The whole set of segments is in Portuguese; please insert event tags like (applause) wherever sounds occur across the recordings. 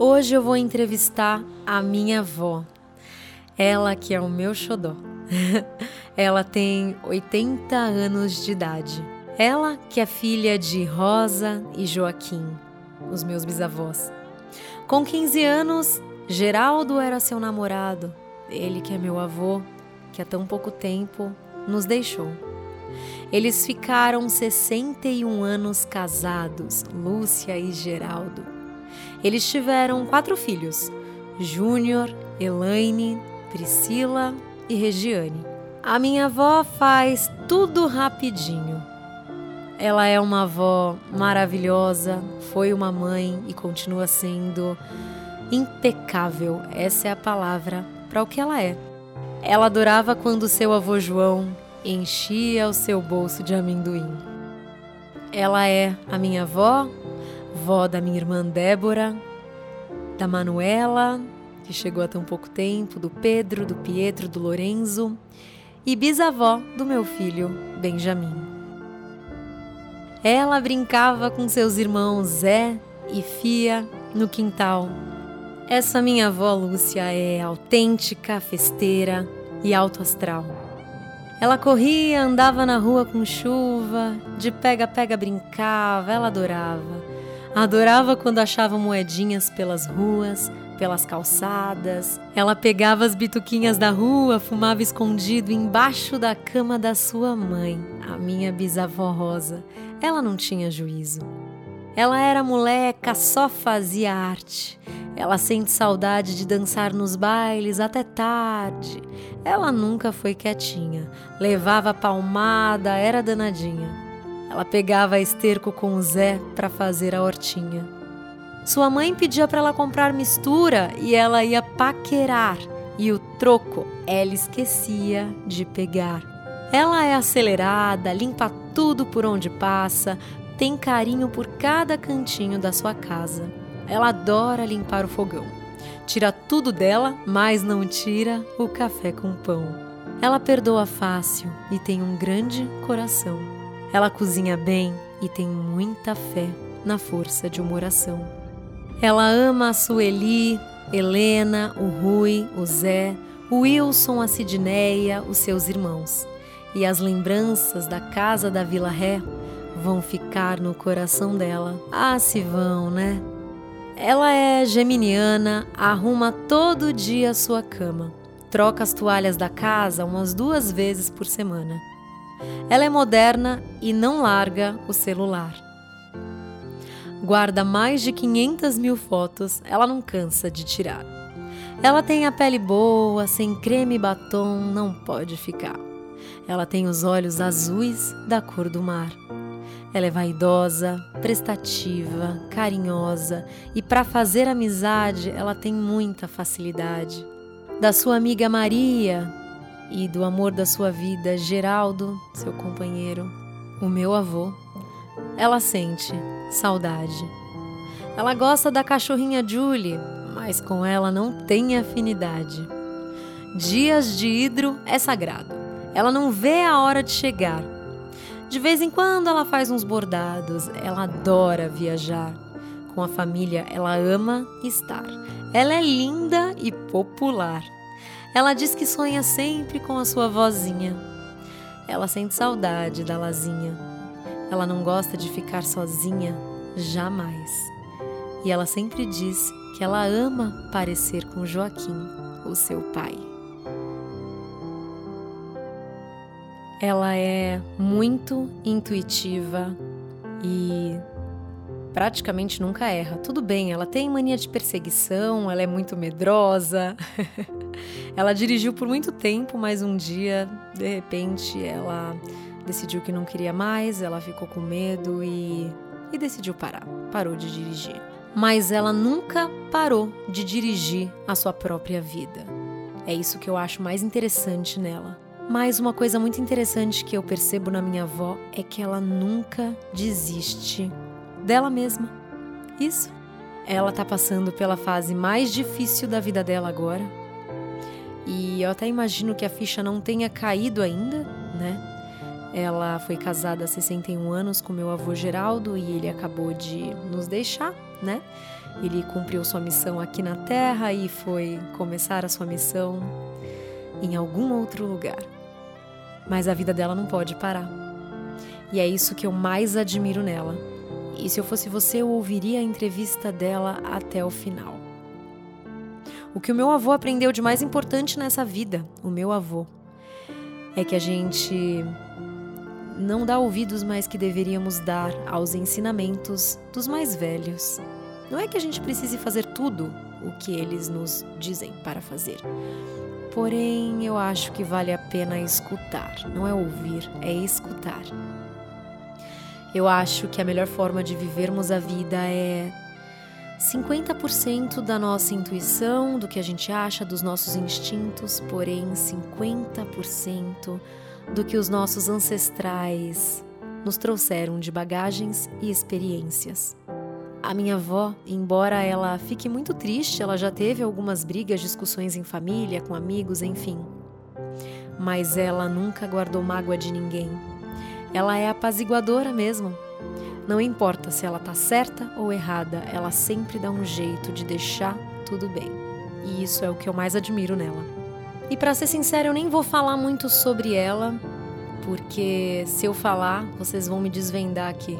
Hoje eu vou entrevistar a minha avó. Ela que é o meu xodó. (laughs) Ela tem 80 anos de idade. Ela que é filha de Rosa e Joaquim, os meus bisavós. Com 15 anos, Geraldo era seu namorado. Ele que é meu avô, que há tão pouco tempo nos deixou. Eles ficaram 61 anos casados, Lúcia e Geraldo. Eles tiveram quatro filhos: Júnior, Elaine, Priscila e Regiane. A minha avó faz tudo rapidinho. Ela é uma avó maravilhosa, foi uma mãe e continua sendo impecável. Essa é a palavra para o que ela é. Ela adorava quando seu avô João enchia o seu bolso de amendoim. Ela é a minha avó, vó da minha irmã Débora, da Manuela, que chegou há tão pouco tempo, do Pedro, do Pietro, do Lorenzo, e bisavó do meu filho, Benjamin. Ela brincava com seus irmãos Zé e Fia no quintal. Essa minha avó Lúcia é autêntica, festeira e alto astral. Ela corria, andava na rua com chuva, de pega-pega brincava, ela adorava. Adorava quando achava moedinhas pelas ruas, pelas calçadas. Ela pegava as bituquinhas da rua, fumava escondido embaixo da cama da sua mãe, a minha bisavó Rosa. Ela não tinha juízo. Ela era moleca, só fazia arte. Ela sente saudade de dançar nos bailes até tarde. Ela nunca foi quietinha. Levava palmada, era danadinha. Ela pegava esterco com o Zé para fazer a hortinha. Sua mãe pedia para ela comprar mistura e ela ia paquerar. E o troco ela esquecia de pegar. Ela é acelerada, limpa tudo por onde passa, tem carinho por cada cantinho da sua casa. Ela adora limpar o fogão. Tira tudo dela, mas não tira o café com pão. Ela perdoa fácil e tem um grande coração. Ela cozinha bem e tem muita fé na força de uma oração. Ela ama a Sueli, Helena, o Rui, o Zé, o Wilson, a Sidneia, os seus irmãos. E as lembranças da casa da Vila Ré vão ficar no coração dela. Ah, se vão, né? Ela é geminiana, arruma todo dia a sua cama, troca as toalhas da casa umas duas vezes por semana. Ela é moderna e não larga o celular. Guarda mais de 500 mil fotos, ela não cansa de tirar. Ela tem a pele boa, sem creme e batom, não pode ficar. Ela tem os olhos azuis da cor do mar. Ela é vaidosa, prestativa, carinhosa e para fazer amizade ela tem muita facilidade. Da sua amiga Maria e do amor da sua vida, Geraldo, seu companheiro, o meu avô, ela sente saudade. Ela gosta da cachorrinha Julie, mas com ela não tem afinidade. Dias de hidro é sagrado. Ela não vê a hora de chegar de vez em quando ela faz uns bordados, ela adora viajar. Com a família, ela ama estar. Ela é linda e popular. Ela diz que sonha sempre com a sua vozinha. Ela sente saudade da Lazinha. Ela não gosta de ficar sozinha, jamais. E ela sempre diz que ela ama parecer com Joaquim, o seu pai. Ela é muito intuitiva e praticamente nunca erra. Tudo bem, ela tem mania de perseguição, ela é muito medrosa. (laughs) ela dirigiu por muito tempo, mas um dia, de repente, ela decidiu que não queria mais, ela ficou com medo e, e decidiu parar. Parou de dirigir. Mas ela nunca parou de dirigir a sua própria vida. É isso que eu acho mais interessante nela. Mas uma coisa muito interessante que eu percebo na minha avó é que ela nunca desiste dela mesma. Isso. Ela tá passando pela fase mais difícil da vida dela agora. E eu até imagino que a ficha não tenha caído ainda, né? Ela foi casada há 61 anos com meu avô Geraldo e ele acabou de nos deixar né? Ele cumpriu sua missão aqui na Terra e foi começar a sua missão em algum outro lugar. Mas a vida dela não pode parar. E é isso que eu mais admiro nela. E se eu fosse você, eu ouviria a entrevista dela até o final. O que o meu avô aprendeu de mais importante nessa vida, o meu avô, é que a gente não dá ouvidos mais que deveríamos dar aos ensinamentos dos mais velhos. Não é que a gente precise fazer tudo o que eles nos dizem para fazer. Porém, eu acho que vale a pena escutar. Não é ouvir, é escutar. Eu acho que a melhor forma de vivermos a vida é 50% da nossa intuição, do que a gente acha, dos nossos instintos, porém 50% do que os nossos ancestrais nos trouxeram de bagagens e experiências. A minha avó, embora ela fique muito triste, ela já teve algumas brigas, discussões em família, com amigos, enfim. Mas ela nunca guardou mágoa de ninguém. Ela é apaziguadora mesmo. Não importa se ela tá certa ou errada, ela sempre dá um jeito de deixar tudo bem. E isso é o que eu mais admiro nela. E para ser sincera, eu nem vou falar muito sobre ela, porque se eu falar, vocês vão me desvendar aqui.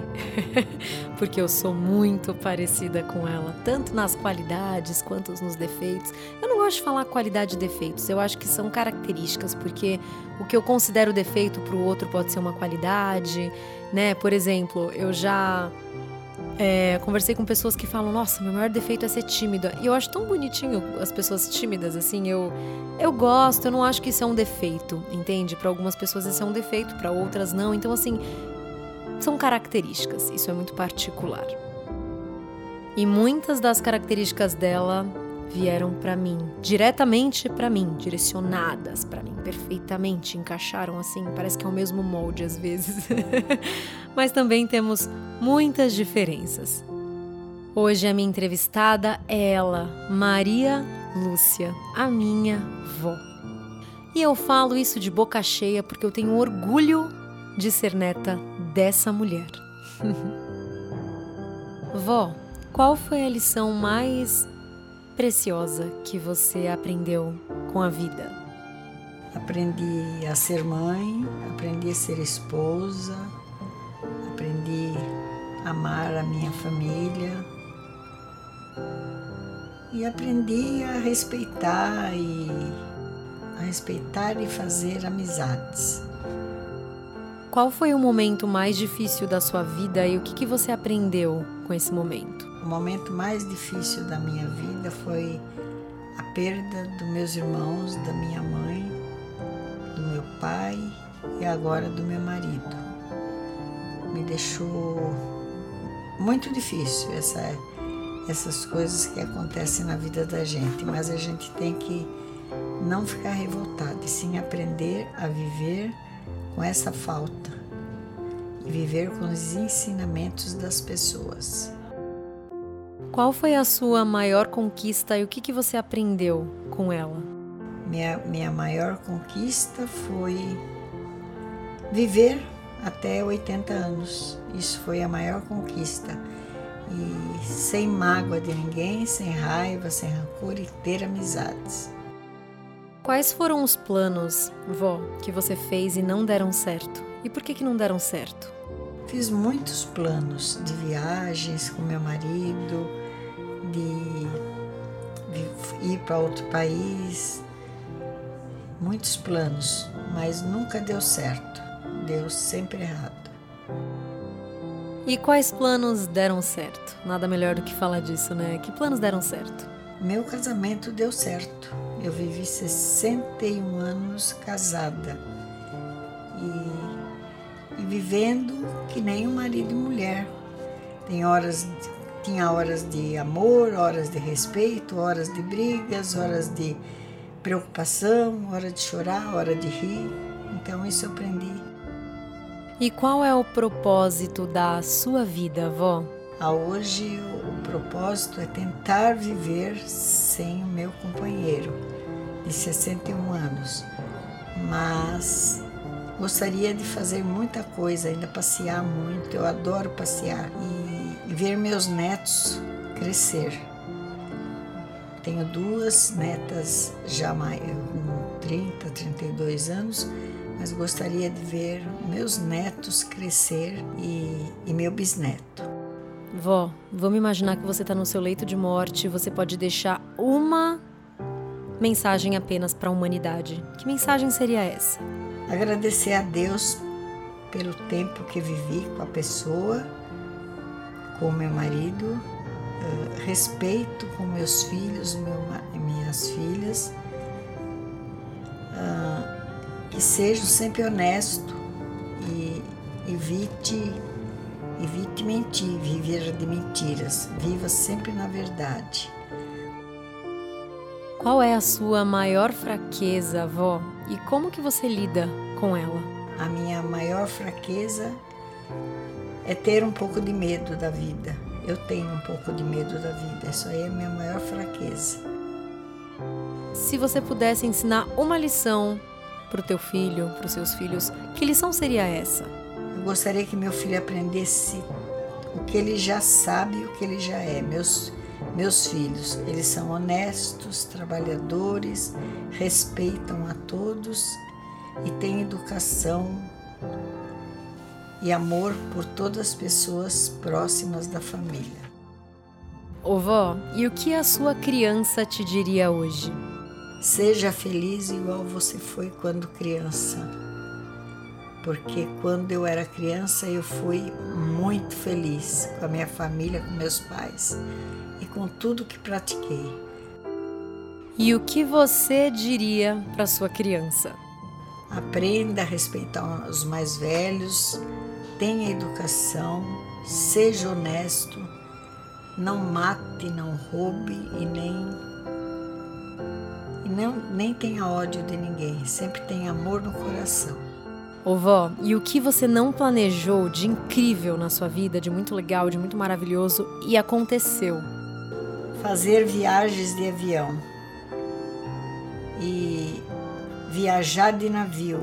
(laughs) porque eu sou muito parecida com ela, tanto nas qualidades quanto nos defeitos. Eu não gosto de falar qualidade e defeitos, eu acho que são características, porque o que eu considero defeito para o outro pode ser uma qualidade, né? Por exemplo, eu já é, conversei com pessoas que falam: Nossa, meu maior defeito é ser tímida. E eu acho tão bonitinho as pessoas tímidas, assim. Eu, eu gosto, eu não acho que isso é um defeito, entende? Para algumas pessoas isso é um defeito, para outras não. Então, assim, são características. Isso é muito particular. E muitas das características dela vieram para mim, diretamente para mim, direcionadas para mim, perfeitamente, encaixaram assim, parece que é o mesmo molde às vezes. (laughs) Mas também temos muitas diferenças. Hoje a minha entrevistada é ela, Maria Lúcia, a minha vó. E eu falo isso de boca cheia porque eu tenho orgulho de ser neta dessa mulher. (laughs) Vó, qual foi a lição mais preciosa que você aprendeu com a vida? Aprendi a ser mãe, aprendi a ser esposa, aprendi a amar a minha família e aprendi a respeitar e a respeitar e fazer amizades. Qual foi o momento mais difícil da sua vida e o que, que você aprendeu com esse momento? O momento mais difícil da minha vida foi a perda dos meus irmãos, da minha mãe, do meu pai e agora do meu marido. Me deixou muito difícil essa, essas coisas que acontecem na vida da gente, mas a gente tem que não ficar revoltado e sim aprender a viver com essa falta e viver com os ensinamentos das pessoas. Qual foi a sua maior conquista e o que, que você aprendeu com ela? Minha, minha maior conquista foi viver até 80 anos. Isso foi a maior conquista. E sem mágoa de ninguém, sem raiva, sem rancor e ter amizades. Quais foram os planos, vó, que você fez e não deram certo? E por que, que não deram certo? Fiz muitos planos de viagens com meu marido, de, de ir para outro país, muitos planos, mas nunca deu certo, deu sempre errado. E quais planos deram certo? Nada melhor do que falar disso, né? Que planos deram certo? Meu casamento deu certo. Eu vivi 61 anos casada e, e vivendo que nem um marido e mulher. Tem horas tinha horas de amor, horas de respeito, horas de brigas, horas de preocupação, hora de chorar, hora de rir. Então isso eu aprendi. E qual é o propósito da sua vida, avó? A hoje o propósito é tentar viver sem o meu companheiro de 61 anos. Mas gostaria de fazer muita coisa, ainda passear muito. Eu adoro passear e ver meus netos crescer. Tenho duas netas já com 30, 32 anos, mas gostaria de ver meus netos crescer e, e meu bisneto. Vó, vamos imaginar que você está no seu leito de morte e você pode deixar uma mensagem apenas para a humanidade. Que mensagem seria essa? Agradecer a Deus pelo tempo que vivi com a pessoa, com meu marido, uh, respeito com meus filhos, meu, minhas filhas, que seja sempre honesto e evite, evite mentir, viver de mentiras, viva sempre na verdade. Qual é a sua maior fraqueza, avó? E como que você lida com ela? A minha maior fraqueza é ter um pouco de medo da vida. Eu tenho um pouco de medo da vida. Isso aí é a minha maior fraqueza. Se você pudesse ensinar uma lição para o teu filho, para os seus filhos, que lição seria essa? Eu gostaria que meu filho aprendesse o que ele já sabe, o que ele já é. Meus meus filhos, eles são honestos, trabalhadores, respeitam a todos e têm educação e amor por todas as pessoas próximas da família. Ô vó, e o que a sua criança te diria hoje? Seja feliz igual você foi quando criança. Porque quando eu era criança eu fui muito feliz com a minha família, com meus pais e com tudo que pratiquei. E o que você diria para sua criança? Aprenda a respeitar os mais velhos, tenha educação, seja honesto, não mate, não roube e nem não, nem tenha ódio de ninguém, sempre tenha amor no coração. Ô vó, e o que você não planejou de incrível na sua vida, de muito legal, de muito maravilhoso e aconteceu? Fazer viagens de avião e viajar de navio,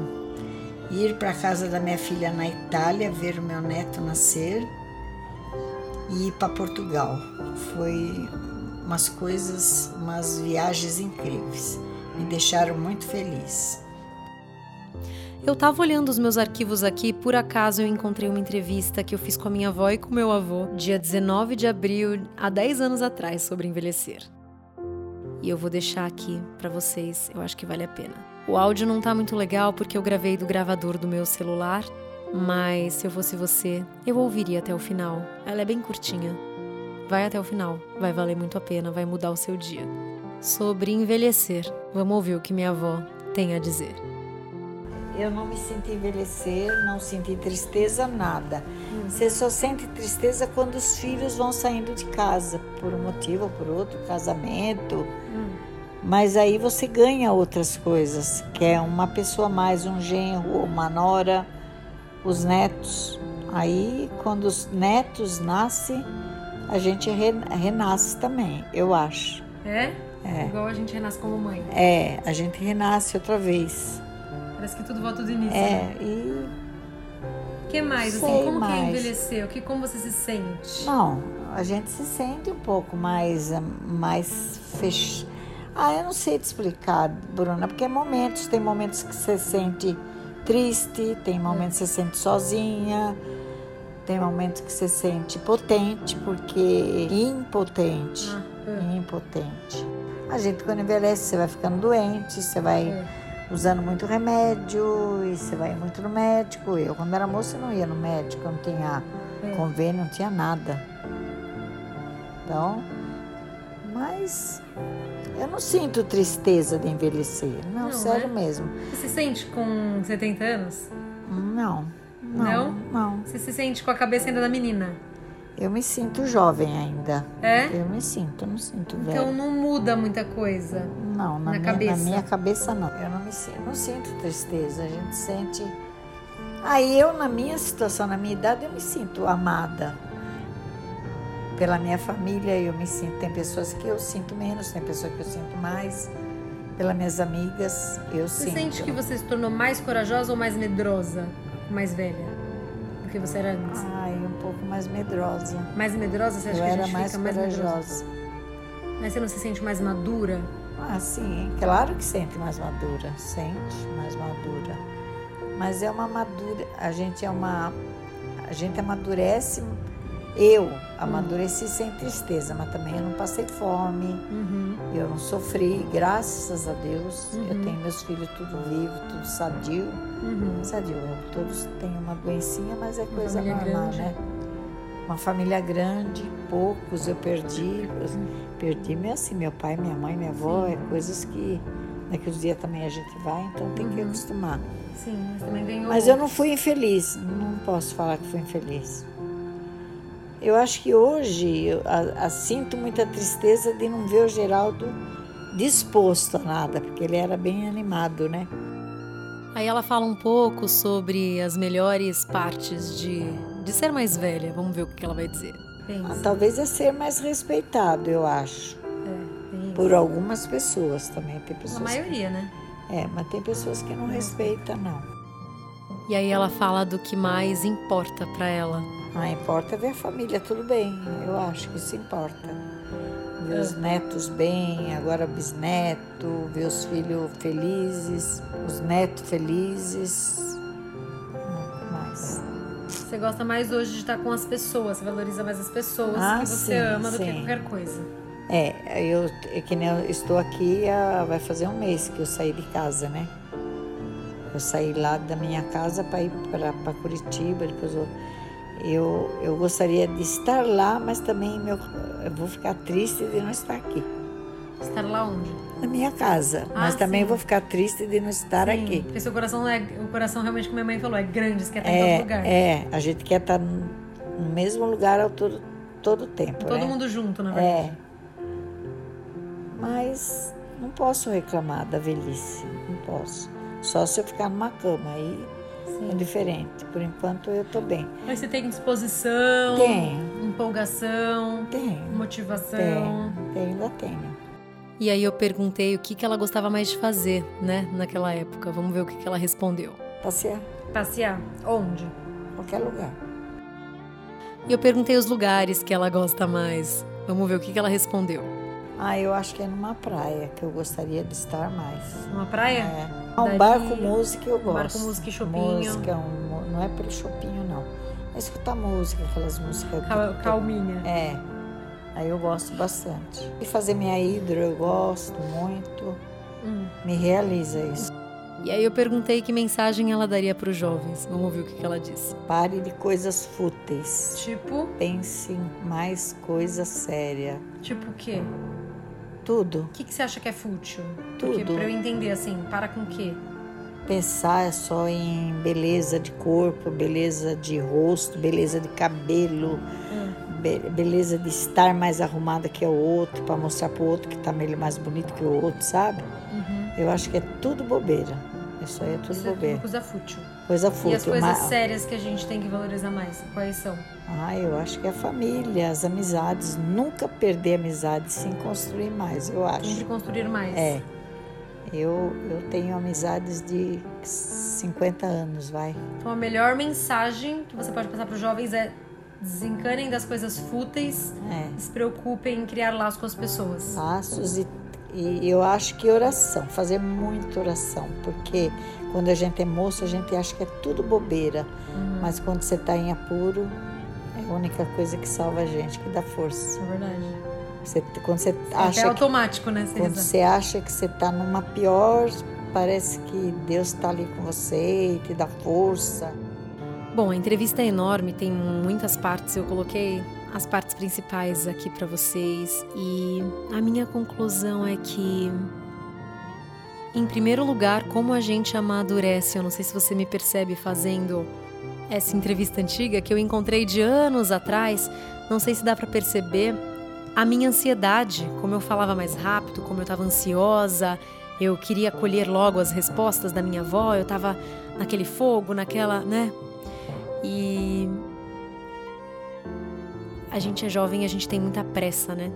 ir para a casa da minha filha na Itália, ver o meu neto nascer e ir para Portugal. Foi umas coisas, umas viagens incríveis. Me deixaram muito feliz. Eu estava olhando os meus arquivos aqui, por acaso eu encontrei uma entrevista que eu fiz com a minha avó e com meu avô, dia 19 de abril, há 10 anos atrás, sobre envelhecer. E eu vou deixar aqui para vocês, eu acho que vale a pena. O áudio não tá muito legal porque eu gravei do gravador do meu celular, mas se eu fosse você, eu ouviria até o final. Ela é bem curtinha. Vai até o final, vai valer muito a pena, vai mudar o seu dia. Sobre envelhecer, vamos ouvir o que minha avó tem a dizer. Eu não me senti envelhecer, não senti tristeza, nada. Hum. Você só sente tristeza quando os filhos vão saindo de casa, por um motivo ou por outro, casamento. Hum. Mas aí você ganha outras coisas, que é uma pessoa mais, um genro, uma nora, os netos. Aí, quando os netos nascem, a gente renasce também, eu acho. É? É. Igual a gente renasce como mãe. É, a gente renasce outra vez. Parece que tudo volta do início. É, né? e. O que mais? Assim, como mais. que envelheceu? Que, como você se sente? Não, a gente se sente um pouco mais, mais fech... Ah, eu não sei te explicar, Bruna, porque é momentos, tem momentos que você sente triste, tem momentos que você sente sozinha, tem momentos que você sente potente, porque impotente, ah, é. impotente. A gente quando envelhece, você vai ficando doente, você vai é usando muito remédio e você vai muito no médico. Eu, quando era moça, não ia no médico, não tinha é. convênio, não tinha nada. Então, mas eu não sinto tristeza de envelhecer. Não, não sério é? mesmo. Você se sente com 70 anos? Não, não, não. Não? Você se sente com a cabeça ainda da menina? Eu me sinto jovem ainda. É? Eu me sinto, eu não sinto velho. Então não muda muita coisa. Não, na, na minha, cabeça. Na minha cabeça não. Eu não me sinto, não sinto tristeza. A gente sente. Aí eu, na minha situação, na minha idade, eu me sinto amada. Pela minha família, eu me sinto. Tem pessoas que eu sinto menos, tem pessoas que eu sinto mais. Pelas minhas amigas, eu você sinto. Você sente que você se tornou mais corajosa ou mais medrosa, mais velha? Que você era antes? Ai, um pouco mais medrosa. Mais medrosa? Você acha Eu que a era gente mais fica mais medrosa? Mas você não se sente mais madura? Ah, sim, claro que sente mais madura, sente mais madura. Mas é uma madura, a gente é uma, a gente amadurece, eu amadureci sem tristeza, mas também eu não passei fome, Uhum. Eu não sofri, graças a Deus. Uhum. Eu tenho meus filhos tudo vivo, tudo sadio. Uhum. Sadio, todos têm uma doencinha, mas é coisa normal, grande. né? Uma família grande, poucos eu perdi. eu perdi meu, assim, meu pai, minha mãe, minha avó, é coisas que daqui uns dias também a gente vai, então tem que Uhum. acostumar. Sim, mas também ganhou. Mas eu não fui infeliz, não posso falar que fui infeliz. Eu acho que hoje eu a- a- sinto muita tristeza de não ver o Geraldo disposto a nada, porque ele era bem animado, né? Aí ela fala um pouco sobre as melhores partes de, de ser mais velha. Vamos ver o que ela vai dizer. Ah, Pensa. Talvez é ser mais respeitado, eu acho. É. Por algumas pessoas também. Tem A pessoas maioria, né? que, é, mas tem pessoas que não respeitam, não. E aí ela fala do que mais importa pra ela. Ah, importa ver a família, tudo bem. Eu acho que isso importa. Ver os É. netos bem, agora bisneto, ver os filhos felizes, os netos felizes. O que mais? Você gosta mais hoje de estar com as pessoas, você valoriza mais as pessoas Ah, que você sim, ama do que qualquer coisa. É, eu é que nem eu estou aqui, ah, vai fazer um mês que eu saí de casa, né? Eu saí lá da minha casa para ir para Curitiba, depois eu, eu, eu gostaria de estar lá, mas também meu, eu vou ficar triste de não estar aqui, Estar lá onde? na minha casa. Ah, mas também sim. vou ficar triste de não estar Sim, aqui. Porque seu coração é. O coração realmente, como minha mãe falou, é grande, você quer estar em todo É, lugar. é, a gente quer estar no no mesmo lugar ao todo, todo tempo, Todo né? mundo junto, na verdade. É. Mas não posso reclamar da velhice, não posso. Só se eu ficar numa cama, aí é Sim. diferente. Por enquanto eu tô bem. Mas você tem disposição, Tenho, empolgação, tenho, motivação. tenho, tenho, ainda tenho. E aí eu perguntei o que, que ela gostava mais de fazer, né, naquela época. Vamos ver o que, que ela respondeu. Passear, Passear. Onde? qualquer lugar. E eu perguntei os lugares que ela gosta mais. Vamos ver o que, que ela respondeu. Ah, eu acho que é numa praia que eu gostaria de estar mais. Numa praia? É. Um Dali- bar com música eu gosto. bar com música e chopinho. Música, um- não é pelo chopinho, não. É escutar música, aquelas músicas. que- Cal- calminha. É, aí eu gosto bastante. E fazer minha hidro eu gosto muito. Hum. Me realiza isso. E aí eu perguntei que mensagem ela daria para os jovens. Vamos ver o que, que ela disse. Pare de coisas fúteis. Tipo, Pense em mais coisa séria. tipo o quê? Tudo. O que, que você acha que é fútil? Porque Tudo. pra eu entender assim, para com o quê? Pensar só em beleza de corpo, beleza de rosto, beleza de cabelo, Hum. be- beleza de estar mais arrumada que o outro, para mostrar pro outro que tá mais bonito que o outro, sabe? Uhum. Eu acho que é tudo bobeira. Isso aí é tudo Isso é bobeira. uma coisa fútil. Coisa E as fútil. coisas mas- sérias que a gente tem que valorizar mais? Quais são? Ah, eu acho que a família, as amizades, nunca perder amizade, sim construir mais, eu Sempre acho. construir mais. É. Eu, eu tenho amizades de 50 anos, vai. Então a melhor mensagem que você pode passar para os jovens é desencanem das coisas fúteis É. se preocupem em criar laços com as pessoas. Laços e, e eu acho que oração, fazer muita oração, porque quando a gente é moço, a gente acha que é tudo bobeira, Uhum. mas quando você está em apuro, é a única coisa que salva a gente, que dá força. É verdade. Você, quando você É acha que automático, né? Você Quando você acha que você está numa pior, parece que Deus está ali com você e te dá força. Bom, a entrevista é enorme, tem muitas partes. Eu coloquei as partes principais aqui para vocês e a minha conclusão é que, em primeiro lugar, como a gente amadurece. Eu não sei se você me percebe fazendo essa entrevista antiga que eu encontrei de anos atrás. Não sei se dá para perceber a minha ansiedade, como eu falava mais rápido, como eu estava ansiosa. Eu queria colher logo as respostas da minha avó. Eu estava naquele fogo, naquela, né? E a gente é jovem, a gente tem muita pressa, né?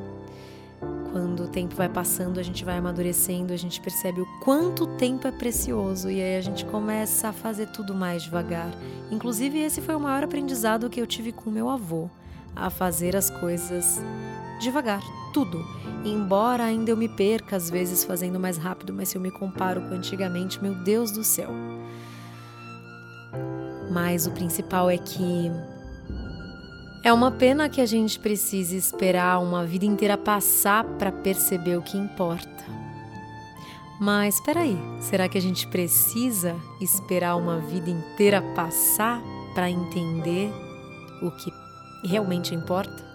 quando o tempo vai passando, a gente vai amadurecendo, a gente percebe o quanto o tempo é precioso e aí a gente começa a fazer tudo mais devagar. Inclusive, esse foi o maior aprendizado que eu tive com meu avô, a fazer as coisas devagar, tudo. Embora ainda eu me perca às vezes fazendo mais rápido, mas se eu me comparo com antigamente, meu Deus do céu. Mas o principal é que é uma pena que a gente precise esperar uma vida inteira passar para perceber o que importa. Mas espera aí, será que a gente precisa esperar uma vida inteira passar para entender o que realmente importa?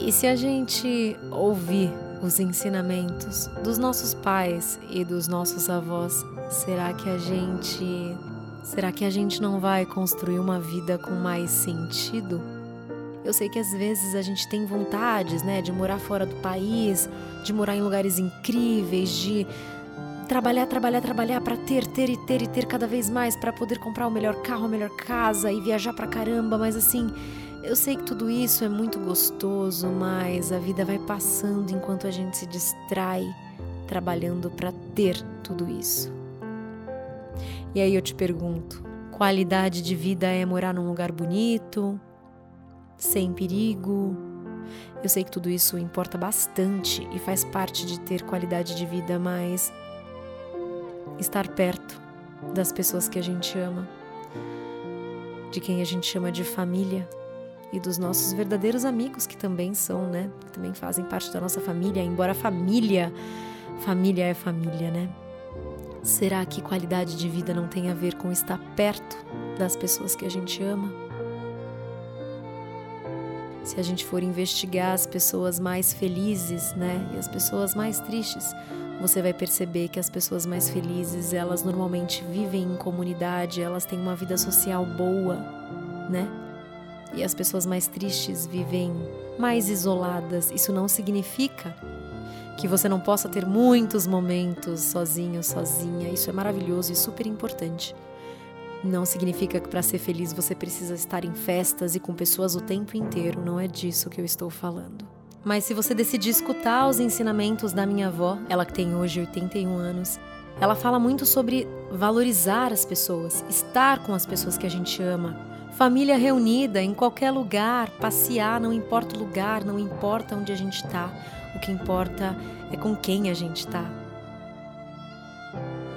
E se a gente ouvir os ensinamentos dos nossos pais e dos nossos avós, será que a gente Será que a gente não vai construir uma vida com mais sentido? Eu sei que às vezes a gente tem vontades, né, de morar fora do país, de morar em lugares incríveis, de trabalhar, trabalhar, trabalhar para ter, ter e ter e ter cada vez mais para poder comprar o melhor carro, a melhor casa e viajar pra caramba, mas assim, eu sei que tudo isso é muito gostoso, mas a vida vai passando enquanto a gente se distrai trabalhando para ter tudo isso. E aí eu te pergunto: qualidade de vida é morar num lugar bonito, sem perigo? Eu sei que tudo isso importa bastante e faz parte de ter qualidade de vida, mas estar perto das pessoas que a gente ama, de quem a gente chama de família e dos nossos verdadeiros amigos que também são, né? Que também fazem parte da nossa família, embora família, família é família, né? Será que qualidade de vida não tem a ver com estar perto das pessoas que a gente ama? Se a gente for investigar as pessoas mais felizes, né, e as pessoas mais tristes, você vai perceber que as pessoas mais felizes, elas normalmente vivem em comunidade, elas têm uma vida social boa, né? E as pessoas mais tristes vivem mais isoladas. Isso não significa que você não possa ter muitos momentos sozinho, sozinha. Isso é maravilhoso e super importante. Não significa que para ser feliz você precisa estar em festas e com pessoas o tempo inteiro, não é disso que eu estou falando. Mas se você decidir escutar os ensinamentos da minha avó, ela que tem hoje 81 anos, ela fala muito sobre valorizar as pessoas, estar com as pessoas que a gente ama, família reunida em qualquer lugar, passear, não importa o lugar, não importa onde a gente está o que importa é com quem a gente está.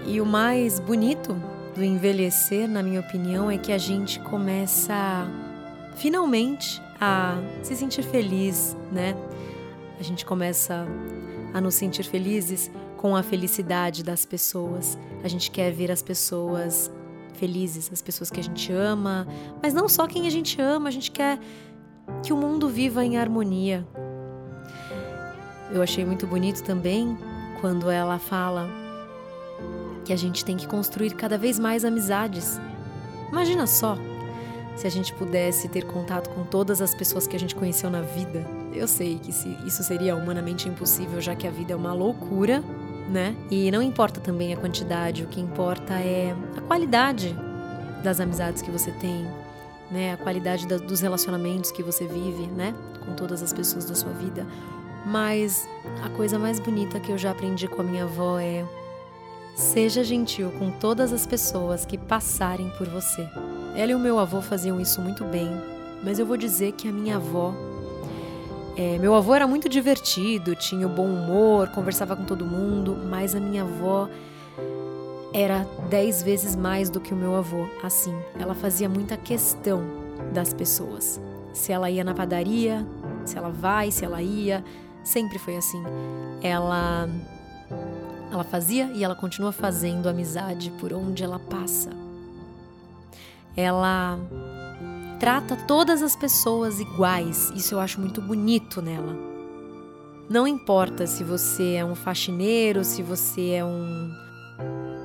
E o mais bonito do envelhecer, na minha opinião, é que a gente começa finalmente a se sentir feliz, né? A gente começa a nos sentir felizes com a felicidade das pessoas. A gente quer ver as pessoas felizes, as pessoas que a gente ama, mas não só quem a gente ama, a gente quer que o mundo viva em harmonia, eu achei muito bonito também quando ela fala que a gente tem que construir cada vez mais amizades. Imagina só se a gente pudesse ter contato com todas as pessoas que a gente conheceu na vida. Eu sei que isso seria humanamente impossível, já que a vida é uma loucura, né? E não importa também a quantidade, o que importa é a qualidade das amizades que você tem, né? A qualidade dos relacionamentos que você vive, né? Com todas as pessoas da sua vida. Mas a coisa mais bonita que eu já aprendi com a minha avó é: seja gentil com todas as pessoas que passarem por você. Ela e o meu avô faziam isso muito bem, mas eu vou dizer que a minha avó. É, meu avô era muito divertido, tinha bom humor, conversava com todo mundo, mas a minha avó era dez vezes mais do que o meu avô. Assim, ela fazia muita questão das pessoas. Se ela ia na padaria, se ela vai, se ela ia, Sempre foi assim. Ela ela fazia e ela continua fazendo amizade por onde ela passa. Ela trata todas as pessoas iguais. Isso eu acho muito bonito nela. Não importa se você é um faxineiro, se você é um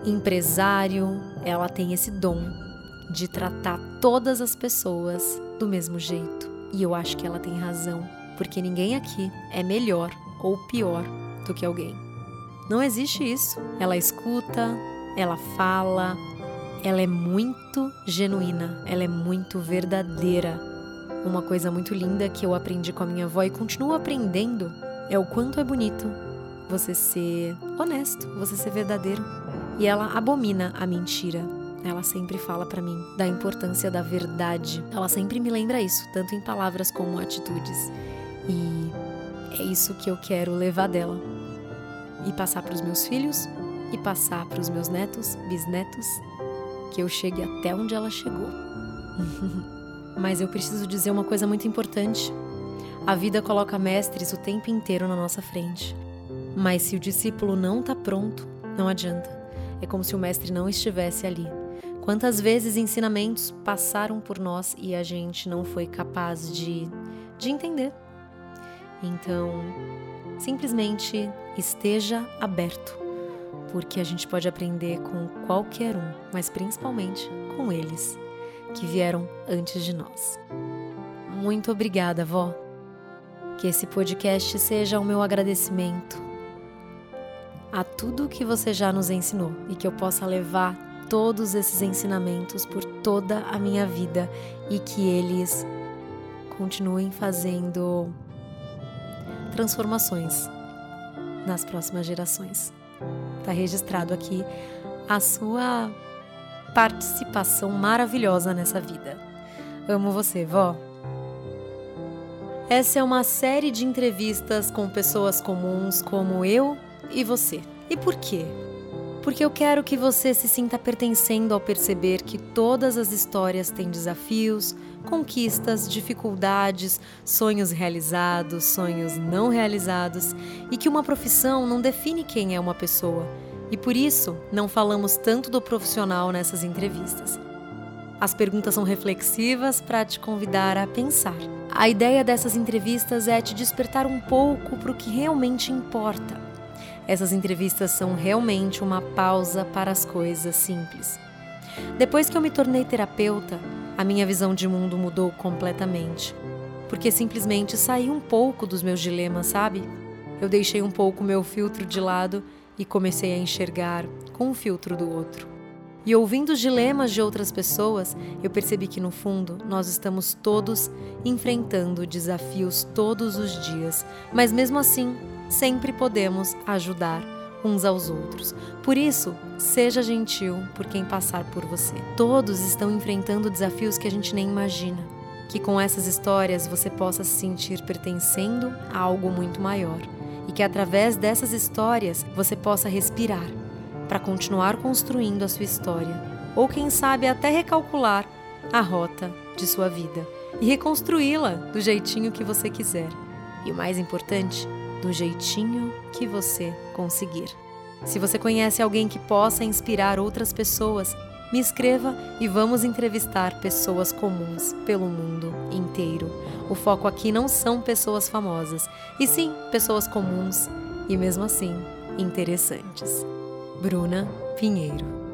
empresário, ela tem esse dom de tratar todas as pessoas do mesmo jeito. E eu acho que ela tem razão porque ninguém aqui é melhor ou pior do que alguém. Não existe isso. Ela escuta, ela fala, ela é muito genuína, ela é muito verdadeira. Uma coisa muito linda que eu aprendi com a minha avó e continuo aprendendo é o quanto é bonito você ser honesto, você ser verdadeiro. E ela abomina a mentira. Ela sempre fala para mim da importância da verdade. Ela sempre me lembra isso, tanto em palavras como atitudes. E é isso que eu quero levar dela e passar para os meus filhos e passar para os meus netos, bisnetos, que eu chegue até onde ela chegou. (laughs) Mas eu preciso dizer uma coisa muito importante. A vida coloca mestres o tempo inteiro na nossa frente. Mas se o discípulo não está pronto, não adianta. É como se o mestre não estivesse ali. Quantas vezes ensinamentos passaram por nós e a gente não foi capaz de, de entender? Então, simplesmente esteja aberto, porque a gente pode aprender com qualquer um, mas principalmente com eles que vieram antes de nós. Muito obrigada, vó. Que esse podcast seja o meu agradecimento a tudo que você já nos ensinou e que eu possa levar todos esses ensinamentos por toda a minha vida e que eles continuem fazendo transformações nas próximas gerações. Está registrado aqui a sua participação maravilhosa nessa vida. Amo você, vó. Essa é uma série de entrevistas com pessoas comuns como eu e você. E por quê? Porque eu quero que você se sinta pertencendo ao perceber que todas as histórias têm desafios, conquistas, dificuldades, sonhos realizados, sonhos não realizados e que uma profissão não define quem é uma pessoa. E por isso, não falamos tanto do profissional nessas entrevistas. As perguntas são reflexivas para te convidar a pensar. A ideia dessas entrevistas é te despertar um pouco para o que realmente importa essas entrevistas são realmente uma pausa para as coisas simples. Depois que eu me tornei terapeuta, a minha visão de mundo mudou completamente. Porque simplesmente saí um pouco dos meus dilemas, sabe? Eu deixei um pouco meu filtro de lado e comecei a enxergar com o filtro do outro. E ouvindo os dilemas de outras pessoas, eu percebi que no fundo nós estamos todos enfrentando desafios todos os dias, mas mesmo assim sempre podemos ajudar uns aos outros. Por isso, seja gentil por quem passar por você. Todos estão enfrentando desafios que a gente nem imagina. Que com essas histórias você possa se sentir pertencendo a algo muito maior e que através dessas histórias você possa respirar para continuar construindo a sua história ou quem sabe até recalcular a rota de sua vida e reconstruí-la do jeitinho que você quiser. E o mais importante, do jeitinho que você conseguir. Se você conhece alguém que possa inspirar outras pessoas, me escreva e vamos entrevistar pessoas comuns pelo mundo inteiro. O foco aqui não são pessoas famosas, e sim pessoas comuns e, mesmo assim, interessantes. Bruna Pinheiro